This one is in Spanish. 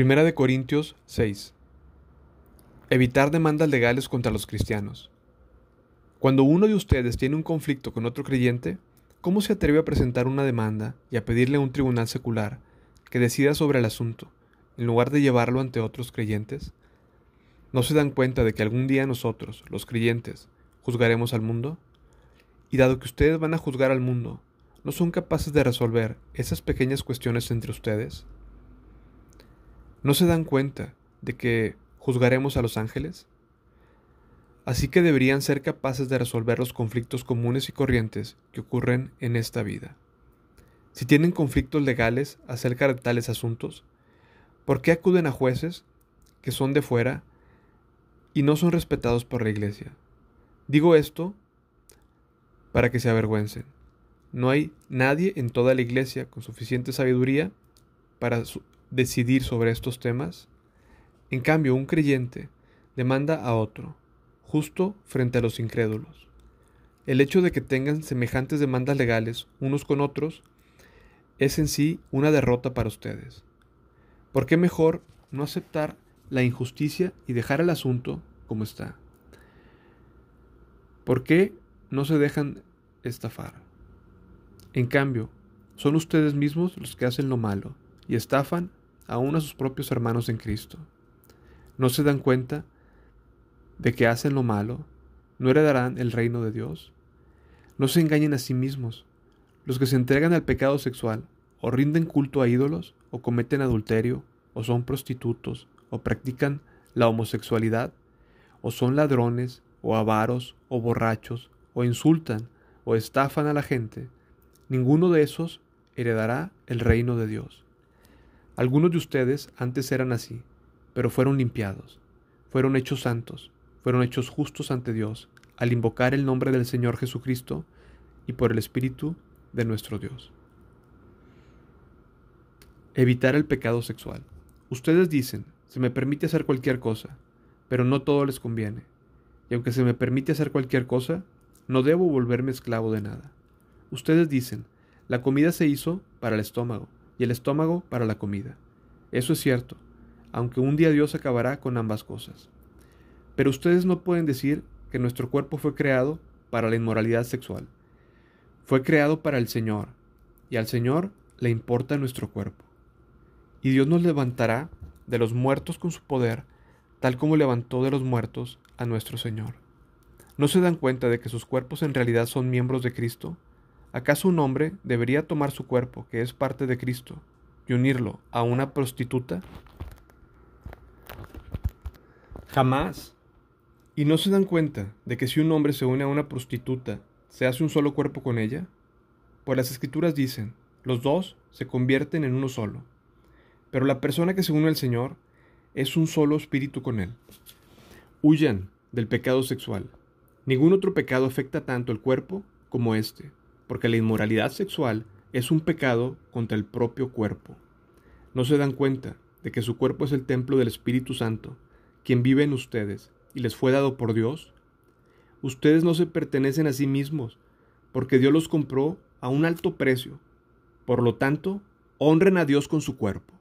Primera de Corintios 6. Evitar demandas legales contra los cristianos. Cuando uno de ustedes tiene un conflicto con otro creyente, ¿cómo se atreve a presentar una demanda y a pedirle a un tribunal secular que decida sobre el asunto, en lugar de llevarlo ante otros creyentes? ¿No se dan cuenta de que algún día nosotros, los creyentes, juzgaremos al mundo? Y dado que ustedes van a juzgar al mundo, ¿no son capaces de resolver esas pequeñas cuestiones entre ustedes? ¿No se dan cuenta de que juzgaremos a los ángeles? Así que deberían ser capaces de resolver los conflictos comunes y corrientes que ocurren en esta vida. Si tienen conflictos legales acerca de tales asuntos, ¿por qué acuden a jueces que son de fuera y no son respetados por la iglesia? Digo esto para que se avergüencen. No hay nadie en toda la iglesia con suficiente sabiduría para decidir sobre estos temas? En cambio, un creyente demanda a otro, justo frente a los incrédulos. El hecho de que tengan semejantes demandas legales unos con otros es en sí una derrota para ustedes. ¿Por qué mejor no aceptar la injusticia y dejar el asunto como está? ¿Por qué no se dejan estafar? En cambio, son ustedes mismos los que hacen lo malo y estafan aún a sus propios hermanos en Cristo. ¿No se dan cuenta de que hacen lo malo? ¿No heredarán el reino de Dios? No se engañen a sí mismos. Los que se entregan al pecado sexual, o rinden culto a ídolos, o cometen adulterio, o son prostitutos, o practican la homosexualidad, o son ladrones, o avaros, o borrachos, o insultan, o estafan a la gente, ninguno de esos heredará el reino de Dios. Algunos de ustedes antes eran así, pero fueron limpiados, fueron hechos santos, fueron hechos justos ante Dios al invocar el nombre del Señor Jesucristo y por el Espíritu de nuestro Dios. Evitar el pecado sexual. Ustedes dicen, se me permite hacer cualquier cosa, pero no todo les conviene. Y aunque se me permite hacer cualquier cosa, no debo volverme esclavo de nada. Ustedes dicen, la comida se hizo para el estómago, y el estómago para la comida. Eso es cierto, aunque un día Dios acabará con ambas cosas. Pero ustedes no pueden decir que nuestro cuerpo fue creado para la inmoralidad sexual. Fue creado para el Señor, y al Señor le importa nuestro cuerpo. Y Dios nos levantará de los muertos con su poder, tal como levantó de los muertos a nuestro Señor. ¿No se dan cuenta de que sus cuerpos en realidad son miembros de Cristo? ¿Acaso un hombre debería tomar su cuerpo, que es parte de Cristo, y unirlo a una prostituta? Jamás. ¿Y no se dan cuenta de que si un hombre se une a una prostituta, se hace un solo cuerpo con ella? Pues las escrituras dicen, los dos se convierten en uno solo. Pero la persona que se une al Señor es un solo espíritu con Él. Huyan del pecado sexual. Ningún otro pecado afecta tanto el cuerpo como este porque la inmoralidad sexual es un pecado contra el propio cuerpo. No se dan cuenta de que su cuerpo es el templo del Espíritu Santo, quien vive en ustedes y les fue dado por Dios. Ustedes no se pertenecen a sí mismos, porque Dios los compró a un alto precio. Por lo tanto, honren a Dios con su cuerpo.